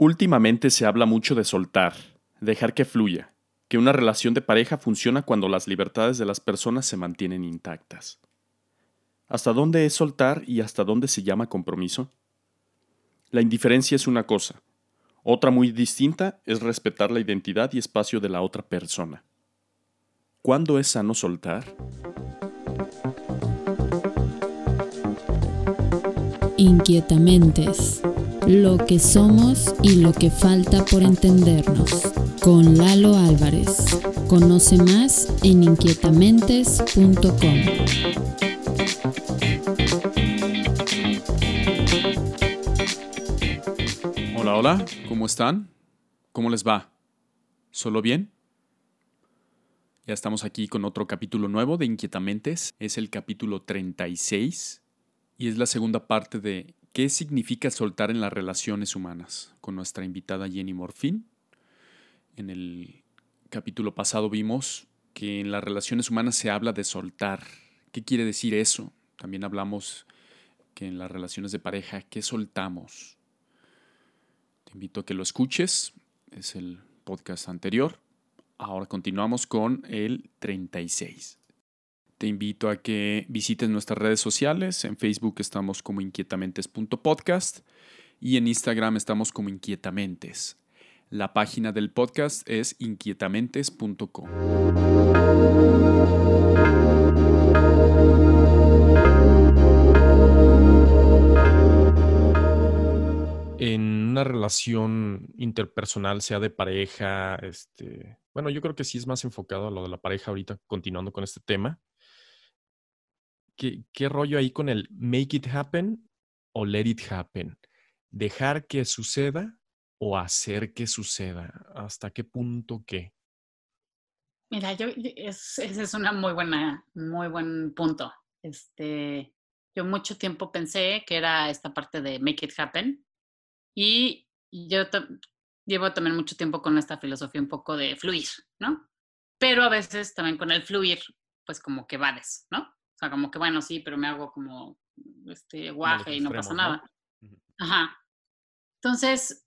Últimamente se habla mucho de soltar, dejar que fluya, que una relación de pareja funciona cuando las libertades de las personas se mantienen intactas. ¿Hasta dónde es soltar y hasta dónde se llama compromiso? La indiferencia es una cosa, otra muy distinta es respetar la identidad y espacio de la otra persona. ¿Cuándo es sano soltar? Inquietamentes lo que somos y lo que falta por entendernos. Con Lalo Álvarez. Conoce más en inquietamentes.com. Hola, hola, ¿cómo están? ¿Cómo les va? ¿Solo bien? Ya estamos aquí con otro capítulo nuevo de Inquietamentes. Es el capítulo 36 y es la segunda parte de ¿Qué significa soltar en las relaciones humanas? Con nuestra invitada Jenny Morfin. En el capítulo pasado vimos que en las relaciones humanas se habla de soltar. ¿Qué quiere decir eso? También hablamos que en las relaciones de pareja, ¿qué soltamos? Te invito a que lo escuches. Es el podcast anterior. Ahora continuamos con el 36. Te invito a que visites nuestras redes sociales. En Facebook estamos como inquietamentes.podcast y en Instagram estamos como inquietamentes. La página del podcast es inquietamentes.com. En una relación interpersonal, sea de pareja, este, bueno, yo creo que sí es más enfocado a lo de la pareja ahorita, continuando con este tema. ¿Qué, rollo ahí con el make it happen o let it happen? ¿Dejar que suceda o hacer que suceda? ¿Hasta qué punto qué? Mira, yo, ese es una muy muy buen punto. Este, yo mucho tiempo pensé que era esta parte de make it happen y yo llevo también mucho tiempo con esta filosofía un poco de fluir, ¿no? Pero a veces también con el fluir, pues como que vales, ¿no? O sea, como que bueno, sí, pero me hago como este guaje y no pasa nada. Ajá. Entonces,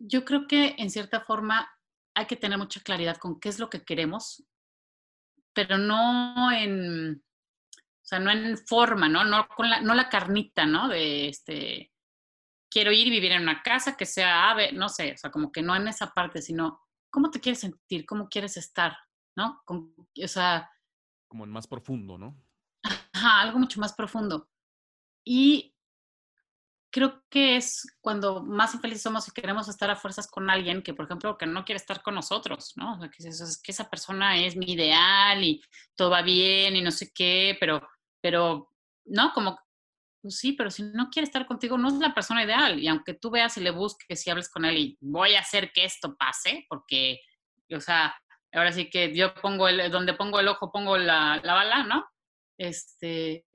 yo creo que en cierta forma hay que tener mucha claridad con qué es lo que queremos, pero no en, o sea, no en forma, ¿no? No, con la, no la carnita, ¿no? De este, quiero ir y vivir en una casa que sea ave, no sé, o sea, como que no en esa parte, sino cómo te quieres sentir, cómo quieres estar, ¿no? o sea... Como en más profundo, ¿no? Algo mucho más profundo. Y creo que es cuando más infelices somos y queremos estar a fuerzas con alguien que, por ejemplo, que no quiere estar con nosotros, ¿no? O que, es, que esa persona es mi ideal y todo va bien y no sé qué, pero, pero, ¿no? Como, pues sí, pero si no quiere estar contigo, no es la persona ideal. Y aunque tú veas y le busques y hables con él y voy a hacer que esto pase, porque, o sea, ahora sí que yo pongo el, donde pongo el ojo, pongo la, la bala, ¿no? Este,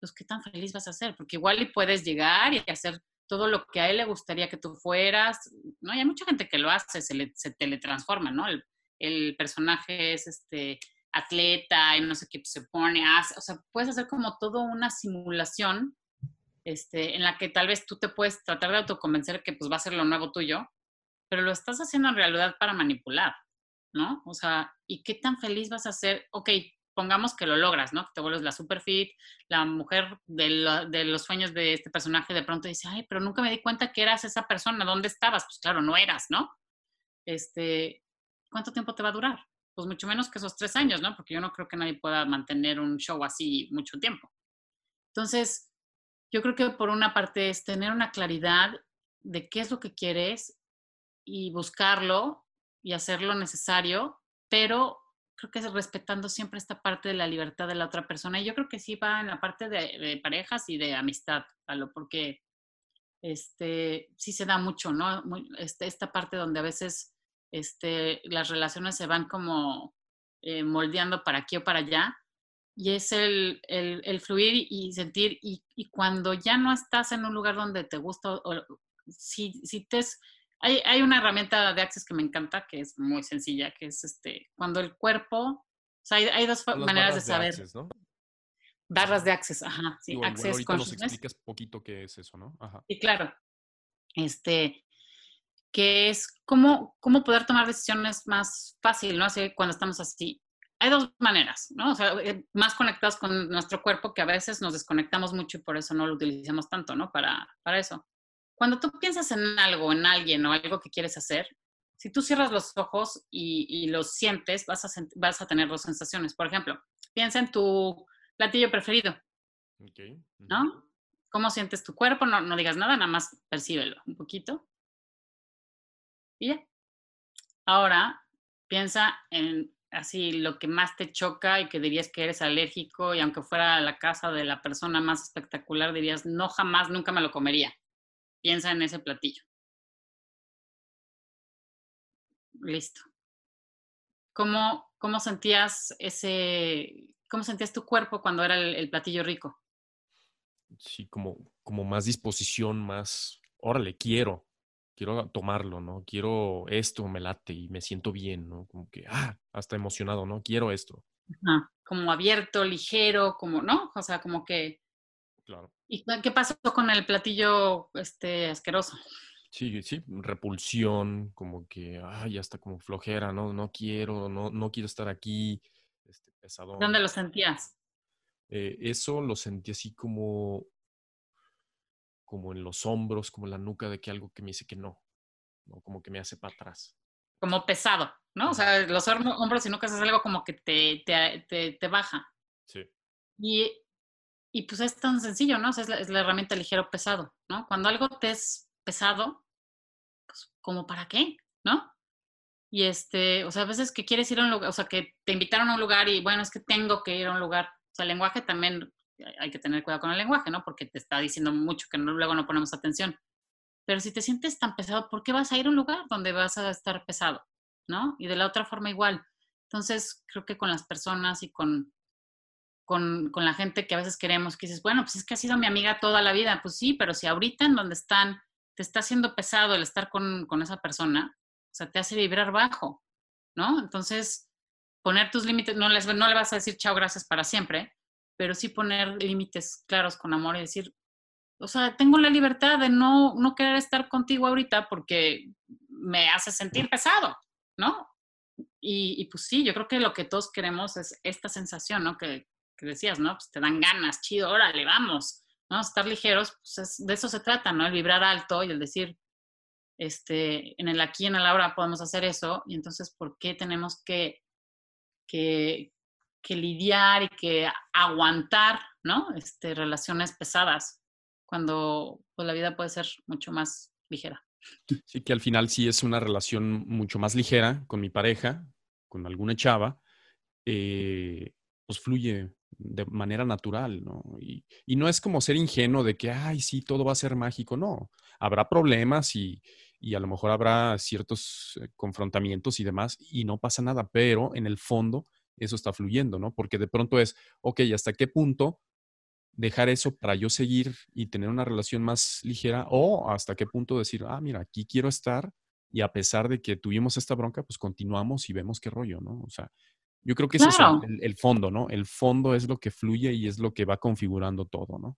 pues qué tan feliz vas a ser, porque igual y puedes llegar y hacer todo lo que a él le gustaría que tú fueras, ¿no? Hay mucha gente que lo hace, se, le, se teletransforma, ¿no? El, personaje es este atleta y no sé qué se pone, hace, o sea, puedes hacer como todo una simulación este, en la que tal vez tú te puedes tratar de autoconvencer que pues va a ser lo nuevo tuyo, pero lo estás haciendo en realidad para manipular, ¿no? O sea, ¿y qué tan feliz vas a ser? Ok, pongamos que lo logras, ¿no? Que te vuelves la super fit, la mujer de, los sueños de este personaje de pronto dice, ay, pero nunca me di cuenta que eras esa persona, ¿dónde estabas? Pues claro, no eras, ¿no? Este, ¿cuánto tiempo te va a durar? Pues mucho menos que esos tres años, ¿no? Porque yo no creo que nadie pueda mantener un show así mucho tiempo. Entonces, yo creo que por una parte es tener una claridad de qué es lo que quieres y buscarlo y hacer lo necesario, pero creo que es respetando siempre esta parte de la libertad de la otra persona. Y yo creo que sí va en la parte de, parejas y de amistad, Palo, porque este, sí se da mucho, ¿no? este, esta parte donde a veces este, las relaciones se van como eh, moldeando para aquí o para allá. Y es el, el, fluir y sentir, y, y, cuando ya no estás en un lugar donde te gusta, o, si, si te es, hay, hay, una herramienta de Access que me encanta, que es muy sencilla, que es este, cuando el cuerpo, o sea, hay, hay dos maneras de saber. De access, ¿no? Barras de Access, ajá, sí, Access ahorita nos explicas poquito qué es eso, ¿no? Ajá. Sí, claro. Este, que es cómo, cómo poder tomar decisiones más fácil, ¿no? Así cuando estamos así. Hay dos maneras, ¿no? O sea, eh, más conectados con nuestro cuerpo que a veces nos desconectamos mucho y por eso no lo utilizamos tanto, ¿no? Para, para eso. Cuando tú piensas en algo, en alguien o algo que quieres hacer, si tú cierras los ojos y, y lo sientes, vas a, vas a tener dos sensaciones. Por ejemplo, piensa en tu platillo preferido. Okay. ¿No? ¿Cómo sientes tu cuerpo? No, no digas nada, nada más percíbelo un poquito. Y ya. Ahora, piensa en así lo que más te choca y que dirías que eres alérgico y aunque fuera la casa de la persona más espectacular, dirías, no jamás, nunca me lo comería. Piensa en ese platillo. Listo. ¿Cómo, cómo sentías ese, cómo sentías tu cuerpo cuando era el, platillo rico? Sí, como, como más disposición, más, órale, quiero, quiero tomarlo, ¿no? Quiero esto, me late y me siento bien, ¿no? Como que, ah, hasta emocionado, ¿no? Quiero esto. como abierto, ligero, como, ¿no? O sea, como que... Claro. ¿Y qué pasó con el platillo este asqueroso? Sí, sí, repulsión, como que, ay, ya está como flojera, no, no quiero, no, no quiero estar aquí, este, pesadón. ¿Dónde lo sentías? Eh, eso lo sentí así como, como en los hombros, como en la nuca de que algo que me dice que no, ¿no? Como que me hace para atrás. Como pesado, ¿no? O sea, los hombros y nucas es algo como que te, te, te, baja. Sí. Y, y, pues es tan sencillo, ¿no? O sea, es, la, es la herramienta ligero pesado, ¿no? Cuando algo te es pesado, pues como para qué, ¿no? Y este, o sea, a veces que quieres ir a un lugar, o sea, que te invitaron a un lugar y bueno, es que tengo que ir a un lugar. O sea, el lenguaje también hay que tener cuidado con el lenguaje, ¿no? Porque te está diciendo mucho que luego no ponemos atención. Pero si te sientes tan pesado, ¿por qué vas a ir a un lugar donde vas a estar pesado? ¿No? Y de la otra forma igual. Entonces, creo que con las personas y con, con, con la gente que a veces queremos, que dices, bueno, pues es que ha sido mi amiga toda la vida. Pues sí, pero si ahorita en donde están te está haciendo pesado el estar con, con esa persona, o sea, te hace vibrar bajo, ¿no? Entonces, poner tus límites, no, les, no le vas a decir chao, gracias para siempre, pero sí poner límites claros con amor y decir, o sea, tengo la libertad de no, no querer estar contigo ahorita porque me hace sentir pesado, ¿no? Y, y, pues sí, yo creo que lo que todos queremos es esta sensación, ¿no? Que, que decías, ¿no? Pues te dan ganas, chido, órale, vamos. ¿no? Estar ligeros, pues de eso se trata, ¿no? El vibrar alto y el decir, este, en el aquí y en el ahora podemos hacer eso, y entonces, ¿por qué tenemos que, que, que lidiar y que aguantar, ¿no? Este, relaciones pesadas, cuando pues, la vida puede ser mucho más ligera. Sí, que al final sí es una relación mucho más ligera con mi pareja, con alguna chava, eh, pues fluye de manera natural, ¿no? Y, y, no es como ser ingenuo de que, ay, sí, todo va a ser mágico, no. Habrá problemas y, y a lo mejor habrá ciertos eh, confrontamientos y demás y no pasa nada, pero en el fondo eso está fluyendo, ¿no? Porque de pronto es, ok, ¿hasta qué punto dejar eso para yo seguir y tener una relación más ligera o hasta qué punto decir, ah, mira, aquí quiero estar y a pesar de que tuvimos esta bronca, pues continuamos y vemos qué rollo, ¿no? O sea, yo creo que ese es el, fondo, ¿no? El fondo es lo que fluye y es lo que va configurando todo, ¿no?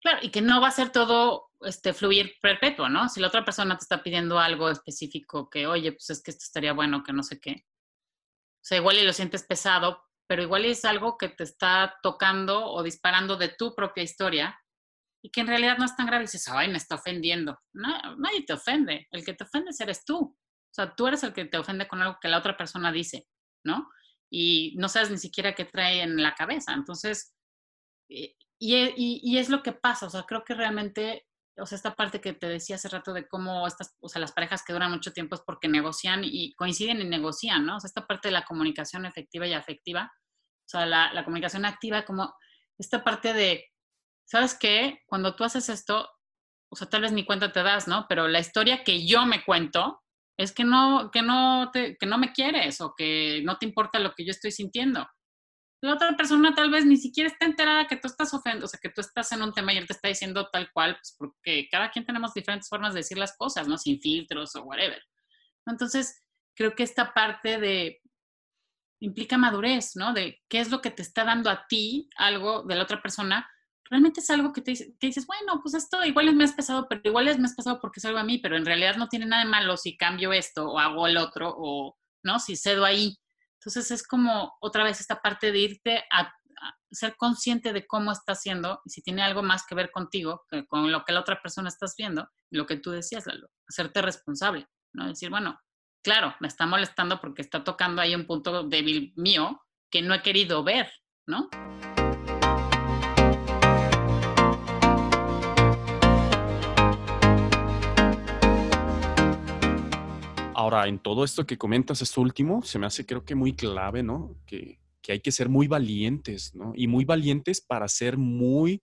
Claro, y que no va a ser todo este, fluir perpetuo, ¿no? Si la otra persona te está pidiendo algo específico, que, oye, pues es que esto estaría bueno, que no sé qué. O sea, igual y lo sientes pesado, pero igual es algo que te está tocando o disparando de tu propia historia y que en realidad no es tan grave y dices, ay, me está ofendiendo. No, nadie te ofende. El que te ofende eres tú. O sea, tú eres el que te ofende con algo que la otra persona dice, ¿no? Y no sabes ni siquiera qué trae en la cabeza. Entonces, eh, y, y, es lo que pasa, o sea, creo que realmente, o sea, esta parte que te decía hace rato de cómo estas, o sea, las parejas que duran mucho tiempo es porque negocian y coinciden y negocian, ¿no? O sea, esta parte de la comunicación efectiva y afectiva, o sea, la, la comunicación activa, como esta parte de, ¿sabes qué? Cuando tú haces esto, o sea, tal vez ni cuenta te das, ¿no? Pero la historia que yo me cuento, es que no, que no, te, que no me quieres o que no te importa lo que yo estoy sintiendo. La otra persona tal vez ni siquiera está enterada que tú estás ofendiendo, o sea, que tú estás en un tema y él te está diciendo tal cual, pues porque cada quien tenemos diferentes formas de decir las cosas, ¿no? Sin filtros o whatever. Entonces, creo que esta parte de implica madurez, ¿no? De qué es lo que te está dando a ti algo de la otra persona realmente es algo que, te, que dices, bueno, pues esto igual es más pesado, pero igual es más pesado porque es a mí, pero en realidad no tiene nada de malo si cambio esto o hago el otro o, ¿no? Si cedo ahí. Entonces es como otra vez esta parte de irte a, ser consciente de cómo está haciendo y si tiene algo más que ver contigo, con lo que la otra persona estás viendo, lo que tú decías, hacerte responsable, ¿no? Decir, bueno, claro, me está molestando porque está tocando ahí un punto débil mío que no he querido ver, ¿no? Ahora, en todo esto que comentas, esto último, se me hace creo que muy clave, ¿no? Que, que hay que ser muy valientes, ¿no? Y muy valientes para ser muy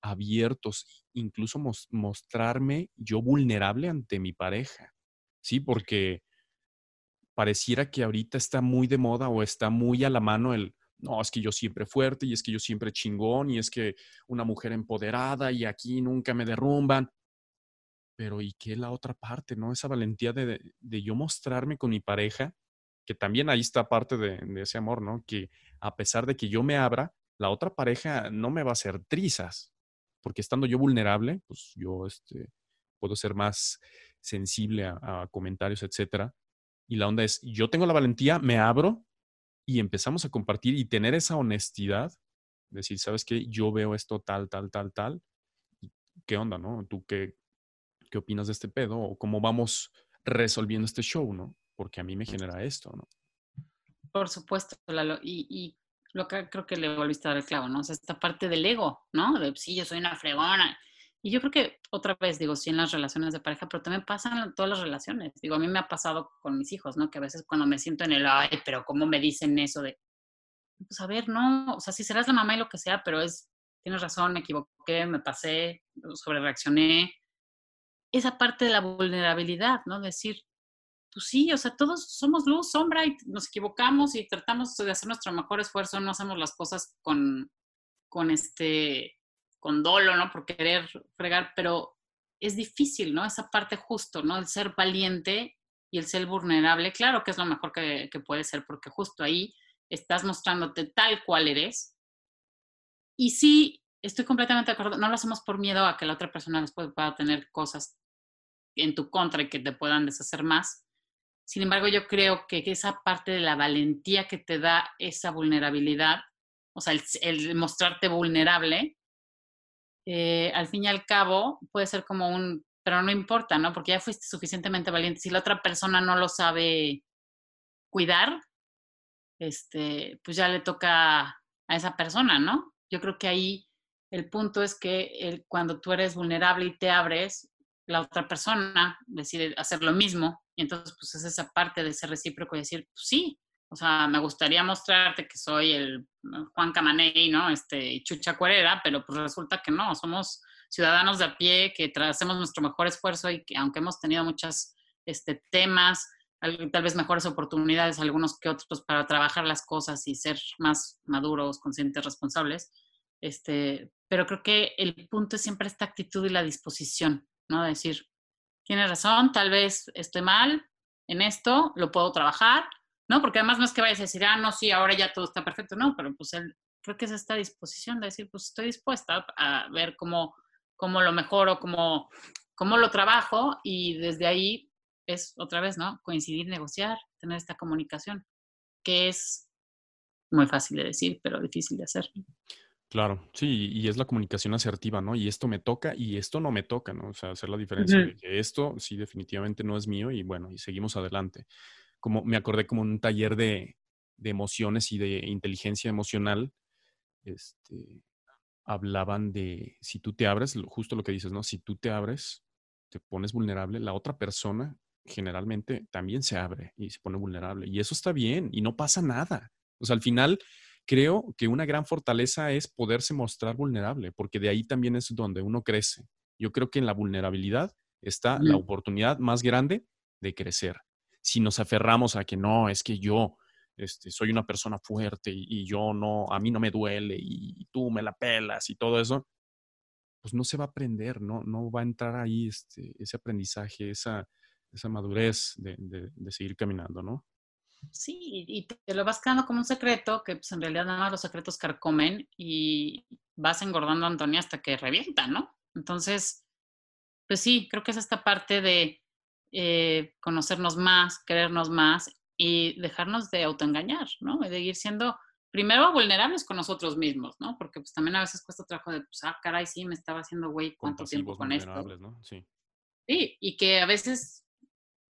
abiertos, incluso mostrarme yo vulnerable ante mi pareja, ¿sí? Porque pareciera que ahorita está muy de moda o está muy a la mano el, no, es que yo siempre fuerte y es que yo siempre chingón y es que una mujer empoderada y aquí nunca me derrumban. Pero ¿y qué la otra parte, no? Esa valentía de, de yo mostrarme con mi pareja, que también ahí está parte de, ese amor, ¿no? Que a pesar de que yo me abra, la otra pareja no me va a hacer trizas, porque estando yo vulnerable, pues yo este, puedo ser más sensible a, comentarios, etcétera. Y la onda es, yo tengo la valentía, me abro y empezamos a compartir y tener esa honestidad, decir, ¿sabes qué? Yo veo esto tal, tal, tal, tal. ¿Qué onda, no? ¿Tú qué, qué opinas de este pedo? ¿O cómo vamos resolviendo este show, no? Porque a mí me genera esto, ¿no? Por supuesto, Lalo. Y, lo que creo que le volviste a dar el clavo, ¿no? O sea, esta parte del ego, ¿no? De, sí, yo soy una fregona. Y yo creo que otra vez, digo, sí en las relaciones de pareja, pero también pasan todas las relaciones. Digo, a mí me ha pasado con mis hijos, ¿no? Que a veces cuando me siento en el, ay, pero ¿cómo me dicen eso de, pues a ver, no, o sea, si serás la mamá y lo que sea, pero es, tienes razón, me equivoqué, me pasé, sobre reaccioné. Esa parte de la vulnerabilidad, ¿no? Decir, pues sí, o sea, todos somos luz, sombra y nos equivocamos y tratamos de hacer nuestro mejor esfuerzo, no hacemos las cosas con, con este, con dolo, ¿no? Por querer fregar, pero es difícil, ¿no? Esa parte justo, ¿no? El ser valiente y el ser vulnerable, claro que es lo mejor que, que puede ser, porque justo ahí estás mostrándote tal cual eres. Y sí, estoy completamente de acuerdo, no lo hacemos por miedo a que la otra persona después pueda tener cosas en tu contra y que te puedan deshacer más, sin embargo, yo creo que esa parte de la valentía que te da esa vulnerabilidad, o sea, el, mostrarte vulnerable, eh, al fin y al cabo puede ser como un, pero no importa, ¿no? Porque ya fuiste suficientemente valiente. Si la otra persona no lo sabe cuidar, este, pues ya le toca a esa persona, ¿no? Yo creo que ahí el punto es que cuando tú eres vulnerable y te abres, la otra persona decide hacer lo mismo y entonces, pues es esa parte de ser recíproco y decir, pues sí, o sea, me gustaría mostrarte que soy el Juan Camaney, ¿no? Este, Chucha Cuerera, pero pues resulta que no, somos ciudadanos de a pie que hacemos nuestro mejor esfuerzo y que aunque hemos tenido muchos este, temas, tal vez mejores oportunidades, algunos que otros, para trabajar las cosas y ser más maduros, conscientes, responsables, este, pero creo que el punto es siempre esta actitud y la disposición, ¿no? De decir, tienes razón, tal vez estoy mal en esto, lo puedo trabajar, ¿no? Porque además no es que vayas a decir, ah, no, sí, ahora ya todo está perfecto, no, pero pues él, creo que es esta disposición de decir, pues estoy dispuesta a ver cómo, cómo lo mejoro, cómo, cómo lo trabajo y desde ahí es otra vez, ¿no? Coincidir, negociar, tener esta comunicación, que es muy fácil de decir, pero difícil de hacer. Claro, sí, y es la comunicación asertiva, ¿no? Y esto me toca y esto no me toca, ¿no? O sea, hacer la diferencia de que esto sí definitivamente no es mío y bueno, y seguimos adelante. Como me acordé como un taller de, de emociones y de inteligencia emocional, este, hablaban de si tú te abres, justo lo que dices, ¿no? Si tú te abres, te pones vulnerable, la otra persona generalmente también se abre y se pone vulnerable. Y eso está bien y no pasa nada. O sea, al final creo que una gran fortaleza es poderse mostrar vulnerable, porque de ahí también es donde uno crece. Yo creo que en la vulnerabilidad está la oportunidad más grande de crecer. Si nos aferramos a que no, es que yo este, soy una persona fuerte y, yo no, a mí no me duele y, tú me la pelas y todo eso, pues no se va a aprender, no, no va a entrar ahí este, ese aprendizaje, esa, esa madurez de, de seguir caminando, ¿no? Sí, y te lo vas quedando como un secreto, que pues en realidad nada más los secretos carcomen y vas engordando a Antonia hasta que revienta, ¿no? Entonces, pues sí, creo que es esta parte de eh, conocernos más, querernos más y dejarnos de autoengañar, ¿no? de ir siendo primero vulnerables con nosotros mismos, ¿no? Porque pues también a veces cuesta trabajo de, pues, ah, caray, sí, me estaba haciendo güey, ¿cuánto tiempo con esto? ¿no? Sí. sí, y que a veces,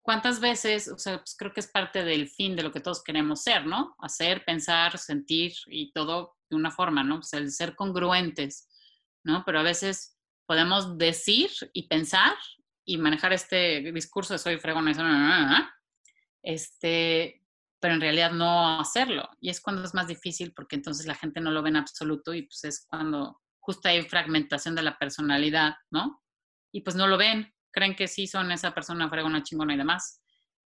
¿cuántas veces? O sea, pues creo que es parte del fin de lo que todos queremos ser, ¿no? Hacer, pensar, sentir y todo de una forma, ¿no? O sea, el ser congruentes, ¿no? Pero a veces podemos decir y pensar y manejar este discurso de soy soy... Este, pero en realidad no hacerlo. Y es cuando es más difícil porque entonces la gente no lo ve en absoluto y pues es cuando justo hay fragmentación de la personalidad, ¿no? Y pues no lo ven, creen que sí son esa persona fregona, chingona y demás.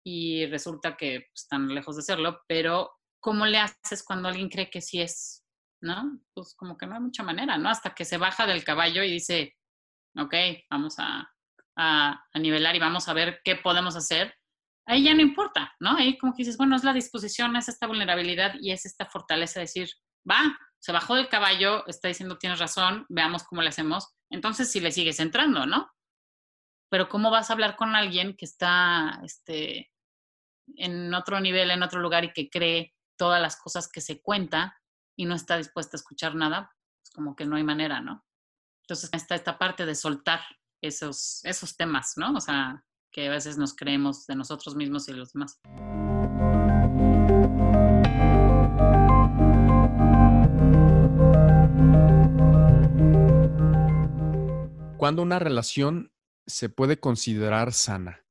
Y resulta que están lejos de serlo, pero ¿cómo le haces cuando alguien cree que sí es? ¿No? Pues como que no hay mucha manera, ¿no? Hasta que se baja del caballo y dice, ok, vamos a, a, a nivelar y vamos a ver qué podemos hacer ahí ya no importa, ¿no? Ahí como que dices, bueno, es la disposición, es esta vulnerabilidad y es esta fortaleza de decir, va, se bajó del caballo, está diciendo, tienes razón, veamos cómo le hacemos. Entonces, si le sigues entrando, ¿no? Pero ¿cómo vas a hablar con alguien que está este, en otro nivel, en otro lugar y que cree todas las cosas que se cuenta y no está dispuesta a escuchar nada? Pues como que no hay manera, ¿no? Entonces está esta parte de soltar esos, esos temas, ¿no? O sea, que a veces nos creemos de nosotros mismos y de los demás. ¿Cuándo una relación se puede considerar sana?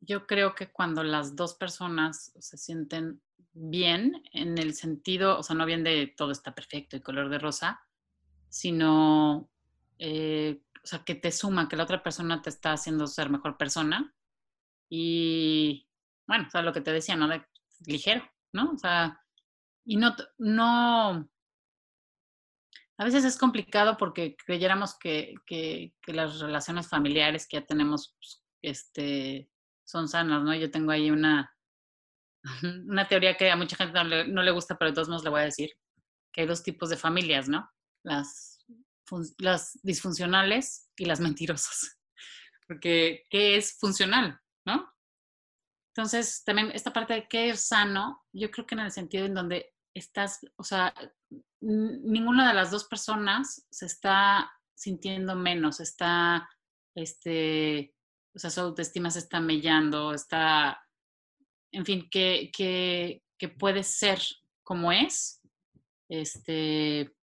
Yo creo que cuando las dos personas se sienten bien en el sentido, o sea, no bien de todo está perfecto y color de rosa, sino eh, o sea, que te suma, que la otra persona te está haciendo ser mejor persona. Y bueno, o sea, lo que te decía, ¿no? De ligero, ¿no? O sea, y no, no, a veces es complicado porque creyéramos que, que, que las relaciones familiares que ya tenemos, pues, este, son sanas, ¿no? Yo tengo ahí una, una teoría que a mucha gente no le, no le gusta, pero de todos modos le voy a decir, que hay dos tipos de familias, ¿no? Las las disfuncionales y las mentirosas. Porque, ¿qué es funcional? ¿No? Entonces, también esta parte de qué es sano, yo creo que en el sentido en donde estás, o sea, ninguna de las dos personas se está sintiendo menos, está, este, o sea, su autoestima se está mellando, está, en fin, que, que, que puede ser como es, este,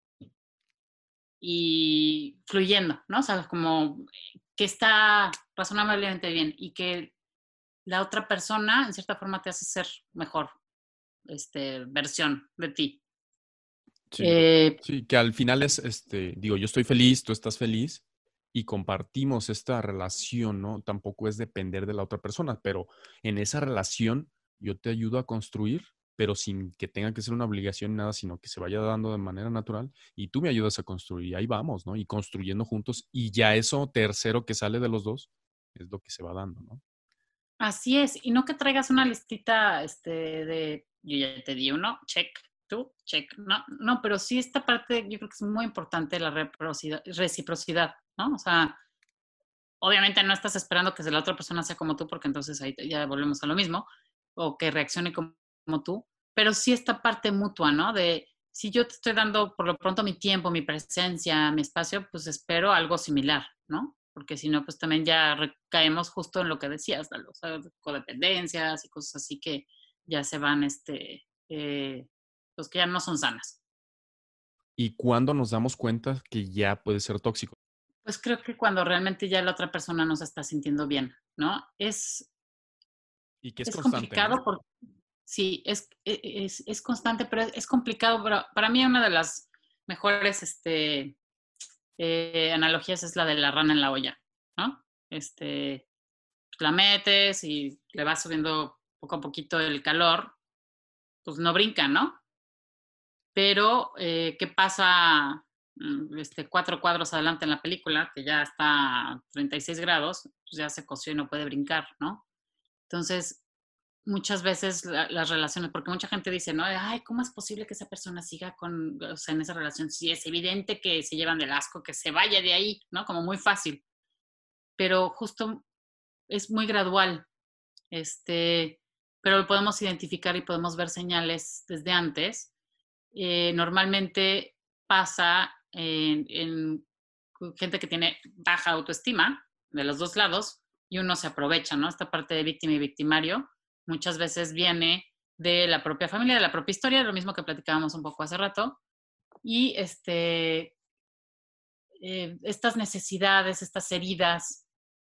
y fluyendo, ¿no? O sea, como que está razonablemente bien y que la otra persona, en cierta forma, te hace ser mejor este, versión de ti. Eh, sí, que al final es, este, digo, yo estoy feliz, tú estás feliz y compartimos esta relación, ¿no? Tampoco es depender de la otra persona, pero en esa relación yo te ayudo a construir pero sin que tenga que ser una obligación ni nada, sino que se vaya dando de manera natural y tú me ayudas a construir. Y ahí vamos, ¿no? Y construyendo juntos. Y ya eso tercero que sale de los dos es lo que se va dando, ¿no? Así es. Y no que traigas una listita este, de, yo ya te di uno, check, tú, check. No, no, pero sí esta parte yo creo que es muy importante la reciprocidad, ¿no? O sea, obviamente no estás esperando que la otra persona sea como tú, porque entonces ahí ya volvemos a lo mismo, o que reaccione como como tú, pero sí esta parte mutua, ¿no? De si yo te estoy dando por lo pronto mi tiempo, mi presencia, mi espacio, pues espero algo similar, ¿no? Porque si no, pues también ya caemos justo en lo que decías, de los codependencias y cosas así que ya se van, este, eh, pues que ya no son sanas. ¿Y cuándo nos damos cuenta que ya puede ser tóxico? Pues creo que cuando realmente ya la otra persona no se está sintiendo bien, ¿no? Es, y que es, es complicado porque sí, es, e, es, es, constante, pero es complicado. Pero para mí una de las mejores este, eh, analogías es la de la rana en la olla, ¿no? Este, la metes y le vas subiendo poco a poquito el calor, pues no brinca, ¿no? Pero, eh, ¿qué pasa mm, este, cuatro cuadros adelante en la película, que ya está a 36 grados, pues ya se coció y no puede brincar, ¿no? Entonces, muchas veces las relaciones, porque mucha gente dice, ¿no? Ay, ¿cómo es posible que esa persona siga con, o sea, en esa relación? Si es evidente que se llevan del asco, que se vaya de ahí, ¿no? Como muy fácil. Pero justo es muy gradual. Este, pero lo podemos identificar y podemos ver señales desde antes. Eh, normalmente pasa en, en gente que tiene baja autoestima de los dos lados y uno se aprovecha, ¿no? Esta parte de víctima y victimario muchas veces viene de la propia familia, de la propia historia, lo mismo que platicábamos un poco hace rato. Y este, eh, estas necesidades, estas heridas,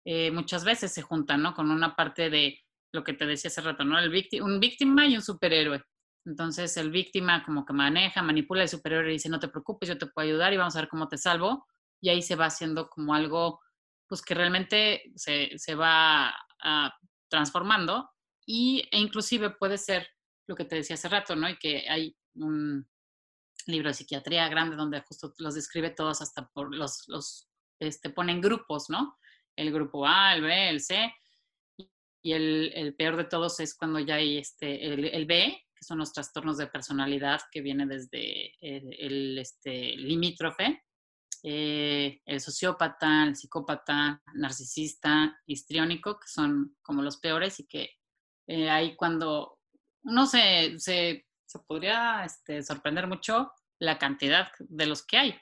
eh, muchas veces se juntan, ¿no? Con una parte de lo que te decía hace rato, ¿no? El un víctima y un superhéroe. Entonces el víctima como que maneja, manipula, el superhéroe dice, no te preocupes, yo te puedo ayudar y vamos a ver cómo te salvo. Y ahí se va haciendo como algo, pues que realmente se, se va ah, transformando y, e inclusive puede ser lo que te decía hace rato, ¿no? Y que hay un libro de psiquiatría grande donde justo los describe todos hasta por los, los este, ponen grupos, ¿no? El grupo A, el B, el C. Y el, el peor de todos es cuando ya hay este, el, el, B, que son los trastornos de personalidad que viene desde el, el este, limítrofe, eh, el sociópata, el psicópata, narcisista, histriónico, que son como los peores y que eh, ahí cuando uno se, se, se podría este, sorprender mucho la cantidad de los que hay.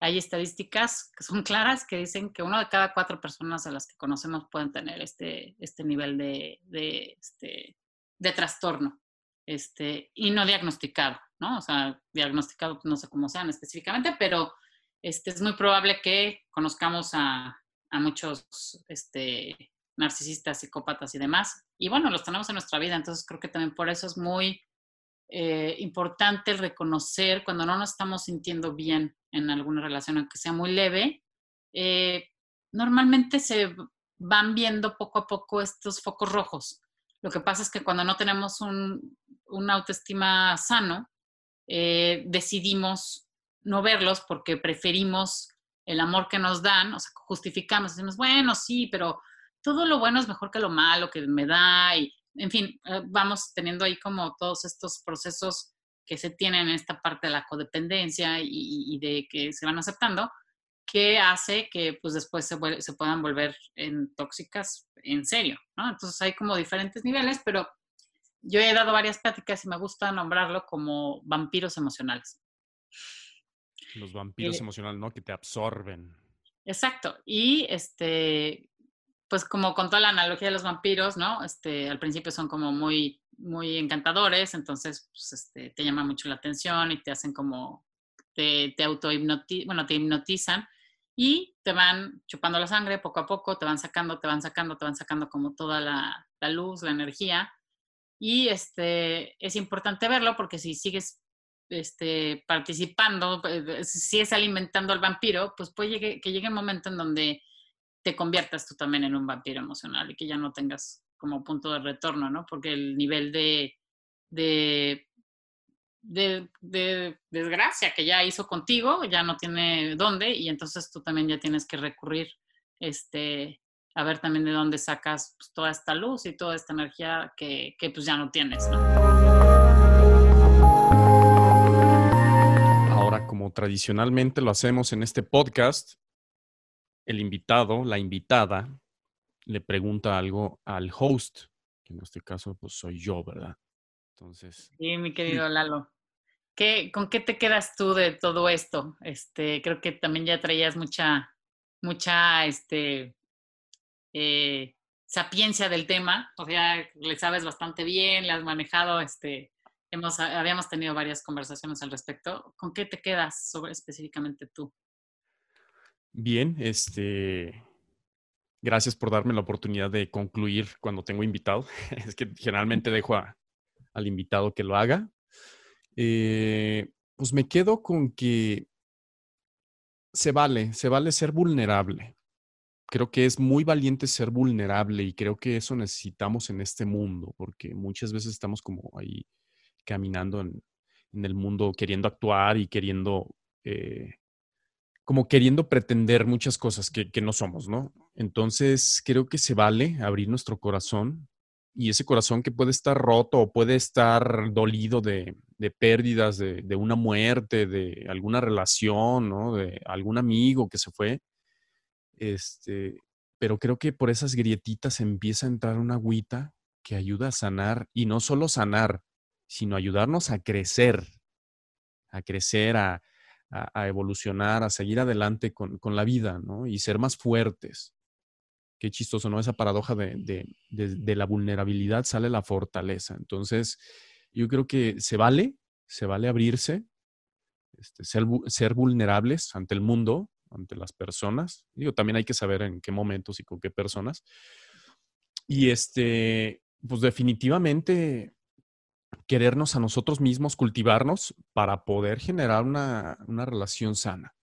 Hay estadísticas que son claras que dicen que uno de cada cuatro personas a las que conocemos pueden tener este, este nivel de, de, este, de trastorno este, y no diagnosticado, ¿no? O sea, diagnosticado no sé cómo sean específicamente, pero este, es muy probable que conozcamos a, muchos este, narcisistas, psicópatas y demás. Y bueno, los tenemos en nuestra vida, entonces creo que también por eso es muy eh, importante reconocer cuando no nos estamos sintiendo bien en alguna relación, aunque sea muy leve. Eh, normalmente se van viendo poco a poco estos focos rojos. Lo que pasa es que cuando no tenemos un, autoestima sano, eh, decidimos no verlos porque preferimos el amor que nos dan, o sea, justificamos, decimos, bueno, sí, pero todo lo bueno es mejor que lo malo que me da y, en fin, eh, vamos teniendo ahí como todos estos procesos que se tienen en esta parte de la codependencia y, de que se van aceptando, que hace que pues después se, se, puedan volver en tóxicas en serio, ¿no? Entonces hay como diferentes niveles, pero yo he dado varias pláticas y me gusta nombrarlo como vampiros emocionales. Los vampiros eh, emocionales, ¿no? Que te absorben. Exacto. Y este, pues como con toda la analogía de los vampiros, ¿no? Este, al principio son como muy, muy encantadores, entonces pues, este, te llama mucho la atención y te hacen como, te, te auto bueno, te hipnotizan y te van chupando la sangre poco a poco, te van sacando, te van sacando, te van sacando como toda la, la luz, la energía. Y este, es importante verlo porque si sigues este, participando, eh, si sigues alimentando al vampiro, pues puede que llegue un momento en donde te conviertas tú también en un vampiro emocional y que ya no tengas como punto de retorno, ¿no? Porque el nivel de, de, de, desgracia que ya hizo contigo ya no tiene dónde y entonces tú también ya tienes que recurrir este, a ver también de dónde sacas pues, toda esta luz y toda esta energía que, que pues ya no tienes, ¿no? Ahora, como tradicionalmente lo hacemos en este podcast, el invitado, la invitada, le pregunta algo al host, que en este caso pues soy yo, ¿verdad? Entonces. Sí, mi querido Lalo. ¿Qué, ¿Con qué te quedas tú de todo esto? Este, creo que también ya traías mucha, mucha, este, eh, sapiencia del tema, o sea, le sabes bastante bien, le has manejado, este, hemos, habíamos tenido varias conversaciones al respecto. ¿Con qué te quedas sobre específicamente tú? Bien, este, gracias por darme la oportunidad de concluir cuando tengo invitado. es que generalmente dejo al invitado que lo haga. Eh, pues me quedo con que se vale, se vale ser vulnerable. Creo que es muy valiente ser vulnerable y creo que eso necesitamos en este mundo, porque muchas veces estamos como ahí caminando en, el mundo queriendo actuar y queriendo eh, como queriendo pretender muchas cosas que, no somos, ¿no? Entonces, creo que se vale abrir nuestro corazón, y ese corazón que puede estar roto o puede estar dolido de, pérdidas, de, de, una muerte, de alguna relación, ¿no? De algún amigo que se fue. Este, pero creo que por esas grietitas empieza a entrar una agüita que ayuda a sanar y no solo sanar, sino ayudarnos a crecer, a crecer, a, evolucionar, a seguir adelante con, con, la vida, ¿no? Y ser más fuertes. Qué chistoso, ¿no? Esa paradoja de, de, la vulnerabilidad sale la fortaleza. Entonces, yo creo que se vale, se vale abrirse, este, ser, ser vulnerables ante el mundo, ante las personas. Digo, también hay que saber en qué momentos y con qué personas. Y este, pues definitivamente querernos a nosotros mismos, cultivarnos para poder generar una, una relación sana.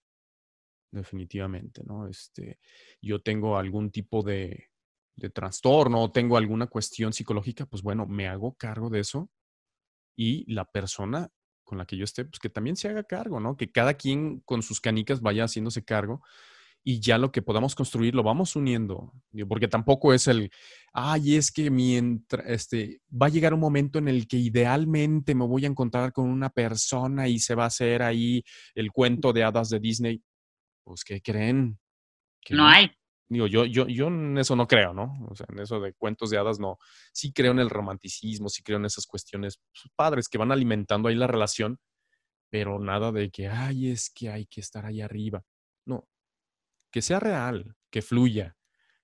Definitivamente, ¿no? Este, yo tengo algún tipo de, de trastorno, tengo alguna cuestión psicológica, pues bueno, me hago cargo de eso y la persona con la que yo esté, pues que también se haga cargo, ¿no? Que cada quien con sus canicas vaya haciéndose cargo y ya lo que podamos construir lo vamos uniendo, porque tampoco es el, ay, es que mientras, este, va a llegar un momento en el que idealmente me voy a encontrar con una persona y se va a hacer ahí el cuento de hadas de Disney. Pues, ¿qué creen? no, hay. Digo, yo, yo, yo en eso no creo, ¿no? O sea, en eso de cuentos de hadas no. Sí creo en el romanticismo, sí creo en esas cuestiones pues, padres que van alimentando ahí la relación, pero nada de que, ay, es que hay que estar ahí arriba. No, que sea real, que fluya,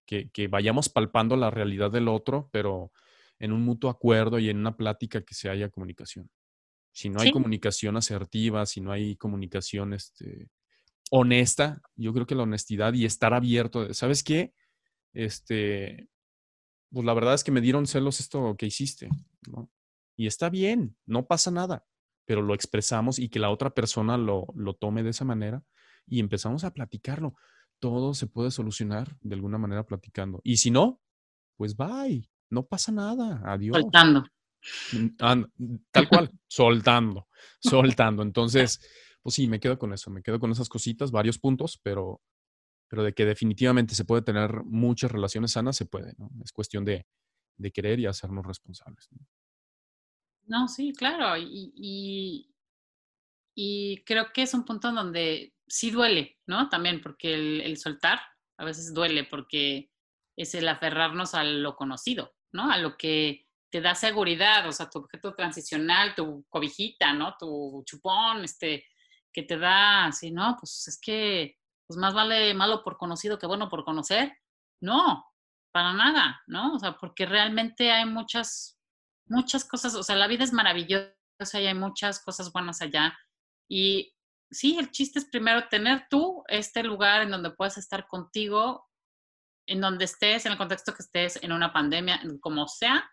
que, vayamos palpando la realidad del otro, pero en un mutuo acuerdo y en una plática que se haya comunicación. Si no hay comunicación asertiva, si no hay comunicación este, honesta, yo creo que la honestidad y estar abierto, ¿sabes qué? Este, pues la verdad es que me dieron celos esto que hiciste, ¿no? Y está bien, no pasa nada, pero lo expresamos y que la otra persona lo, lo tome de esa manera y empezamos a platicarlo todo se puede solucionar de alguna manera platicando. Y si no, pues bye, no pasa nada, adiós. Soltando. Mm, tal cual, soltando, soltando. Entonces, pues sí, me quedo con eso, me quedo con esas cositas, varios puntos, pero, pero de que definitivamente se puede tener muchas relaciones sanas, se puede, ¿no? Es cuestión de, de querer y hacernos responsables. ¿no? sí, claro. Y, y, y creo que es un punto en donde sí duele, ¿no? También porque el, soltar a veces duele porque es el aferrarnos a lo conocido, ¿no? A lo que te da seguridad, o sea, tu objeto transicional, tu cobijita, ¿no? Tu chupón, este, que te da así, ¿no? Pues es que, pues más vale malo por conocido que bueno por conocer. No, para nada, ¿no? O sea, porque realmente hay muchas, muchas cosas, o sea, la vida es maravillosa y hay muchas cosas buenas allá. Y sí, el chiste es primero tener tú este lugar en donde puedas estar contigo, en donde estés, en el contexto que estés, en una pandemia, como sea,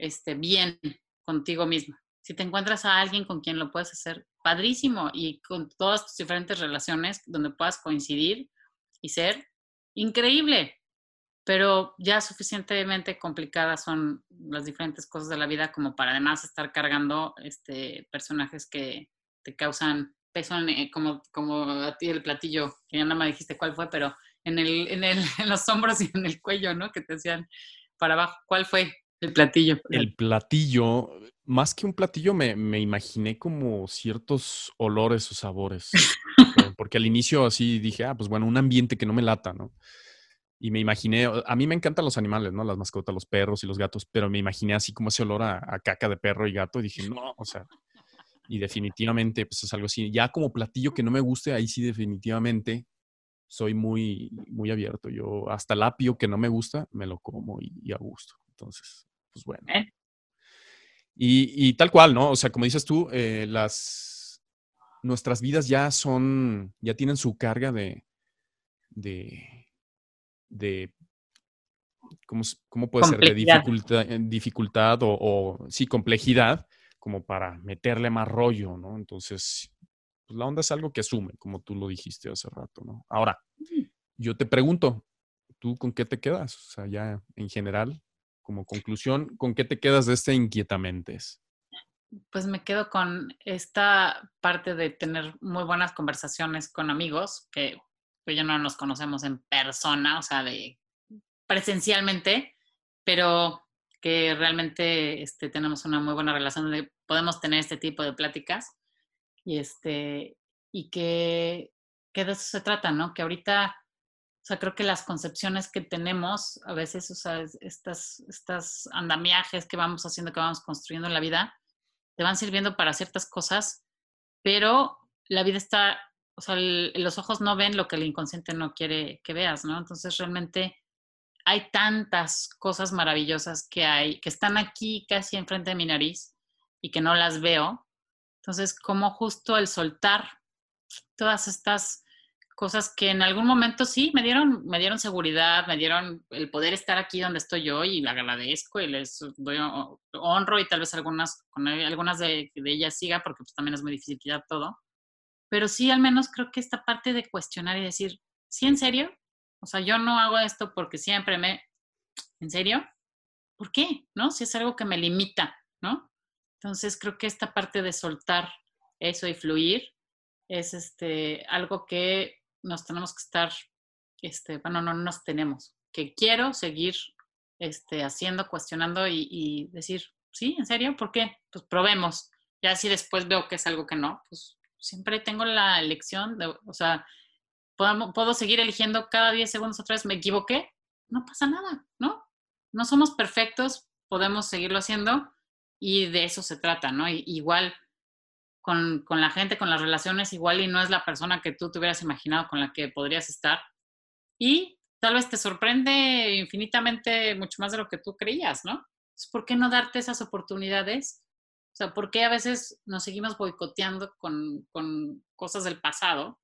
esté bien contigo misma. Si te encuentras a alguien con quien lo puedes hacer, padrísimo, y con todas tus diferentes relaciones donde puedas coincidir y ser increíble, pero ya suficientemente complicadas son las diferentes cosas de la vida como para además estar cargando este, personajes que te causan peso eh, como, como a ti el platillo, que ya nada más dijiste cuál fue, pero en, el, en, el, en los hombros y en el cuello, ¿no? Que te decían para abajo. ¿Cuál fue el platillo? El platillo, más que un platillo, me, me imaginé como ciertos olores o sabores. porque al inicio así dije, ah, pues bueno, un ambiente que no me lata, ¿no? Y me imaginé, a mí me encantan los animales, ¿no? Las mascotas, los perros y los gatos, pero me imaginé así como ese olor a, a caca de perro y gato y dije, no, o sea, y definitivamente, pues es algo así. Ya como platillo que no me guste, ahí sí definitivamente soy muy, muy abierto. Yo hasta el apio que no me gusta, me lo como y, a gusto. Entonces, pues bueno. Eh. Y, y, tal cual, ¿no? O sea, como dices tú, eh, las, nuestras vidas ya son, ya tienen su carga de, de, de ¿cómo, cómo puede ser? De dificultad, dificultad o, o, sí, complejidad como para meterle más rollo, ¿no? Entonces, pues la onda es algo que asume, como tú lo dijiste hace rato, ¿no? Ahora, yo te pregunto, ¿tú con qué te quedas? O sea, ya en general, como conclusión, ¿con qué te quedas de este inquietamentes? Pues me quedo con esta parte de tener muy buenas conversaciones con amigos, que pues ya no nos conocemos en persona, o sea, de presencialmente, pero que realmente este, tenemos una muy buena relación donde podemos tener este tipo de pláticas y, este, y que, que de eso se trata, ¿no? Que ahorita, o sea, creo que las concepciones que tenemos, a veces, o sea, estas, estas andamiajes que vamos haciendo, que vamos construyendo en la vida, te van sirviendo para ciertas cosas, pero la vida está, o sea, los ojos no ven lo que el inconsciente no quiere que veas, ¿no? Entonces realmente hay tantas cosas maravillosas que hay, que están aquí casi enfrente de mi nariz y que no las veo. Entonces, como justo el soltar todas estas cosas que en algún momento sí me dieron, me dieron seguridad, me dieron el poder estar aquí donde estoy yo y la agradezco y les doy honro y tal vez algunas, con algunas de, de ellas siga porque pues también es muy difícil quitar todo. Pero sí, al menos creo que esta parte de cuestionar y decir, ¿sí en serio? O sea, yo no hago esto porque siempre me... ¿En serio? ¿Por qué? ¿No? Si es algo que me limita, ¿no? Entonces creo que esta parte de soltar eso y fluir es este, algo que nos tenemos que estar, este, bueno, no nos tenemos, que quiero seguir este, haciendo, cuestionando y, decir, sí, ¿en serio? ¿Por qué? Pues probemos. Ya si después veo que es algo que no, pues siempre tengo la elección, o sea, puedo, puedo seguir eligiendo cada 10 segundos otra vez, me equivoqué, no pasa nada, ¿no? No somos perfectos, podemos seguirlo haciendo y de eso se trata, ¿no? igual con, la gente, con las relaciones, igual y no es la persona que tú te hubieras imaginado con la que podrías estar. Y tal vez te sorprende infinitamente mucho más de lo que tú creías, ¿no? ¿Por qué no darte esas oportunidades? O sea, ¿por qué a veces nos seguimos boicoteando con, con cosas del pasado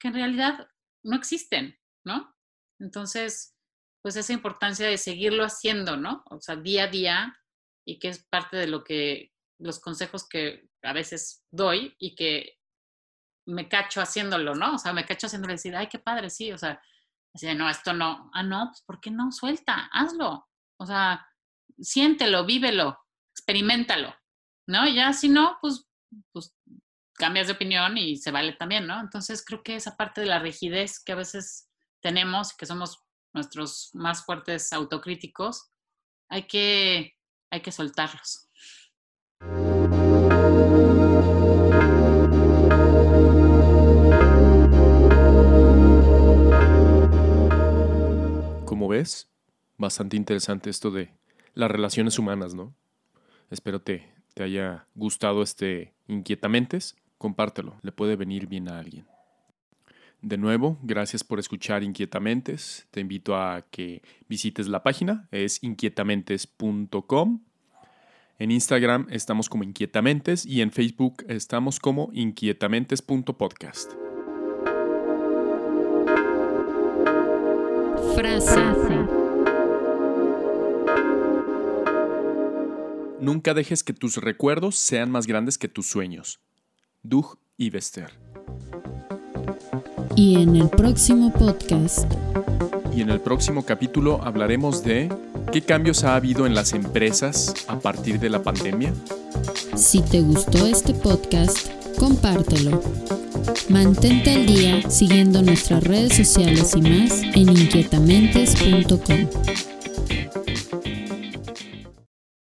que en realidad no existen, ¿no? Entonces, pues esa importancia de seguirlo haciendo, ¿no? O sea, día a día y que es parte de lo que, los consejos que a veces doy y que me cacho haciéndolo, ¿no? O sea, me cacho haciéndolo decir, ay, qué padre, sí, o sea, no, esto no, ah, no, pues ¿por qué no? Suelta, hazlo, o sea, siéntelo, vívelo, experimentalo, ¿no? Y ya si no, pues, pues cambias de opinión y se vale también, ¿no? Entonces creo que esa parte de la rigidez que a veces tenemos, que somos nuestros más fuertes autocríticos, hay que, hay que soltarlos. Ves, bastante interesante esto de las relaciones humanas, ¿no? Espero te, te haya gustado este Inquietamentes, compártelo, le puede venir bien a alguien. De nuevo, gracias por escuchar Inquietamentes. Te invito a que visites la página, es inquietamentes.com. En Instagram estamos como Inquietamentes y en Facebook estamos como inquietamentes.podcast. Frase. Nunca dejes que tus recuerdos sean más grandes que tus sueños. Doug Ivester. Y en el próximo podcast. Y en el próximo capítulo hablaremos de qué cambios ha habido en las empresas a partir de la pandemia. Si te gustó este podcast, compártelo. Mantente al día siguiendo nuestras redes sociales y más en inquietamentes.com.